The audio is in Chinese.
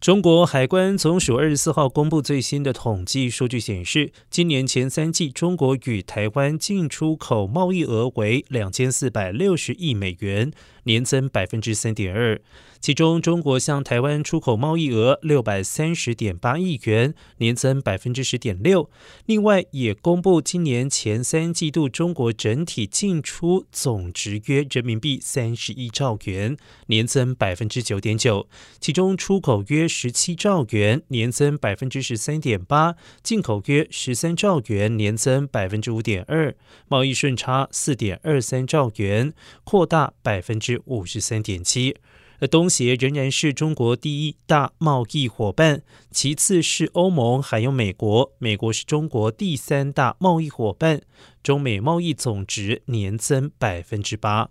中国海关总署二十四号公布最新的统计数据，显示，今年前三季中国与台湾进出口贸易额为两千四百六十亿美元，年增百分之三点二。其中，中国向台湾出口贸易额六百三十点八亿元，年增百分之十点六。另外，也公布今年前三季度中国整体进出总值约人民币三十亿兆元，年增百分之九点九。其中，出口约十七兆元，年增百分之十三点八；进口约十三兆元，年增百分之五点二。贸易顺差四点二三兆元，扩大百分之五十三点七。而东协仍然是中国第一大贸易伙伴，其次是欧盟，还有美国。美国是中国第三大贸易伙伴，中美贸易总值年增百分之八。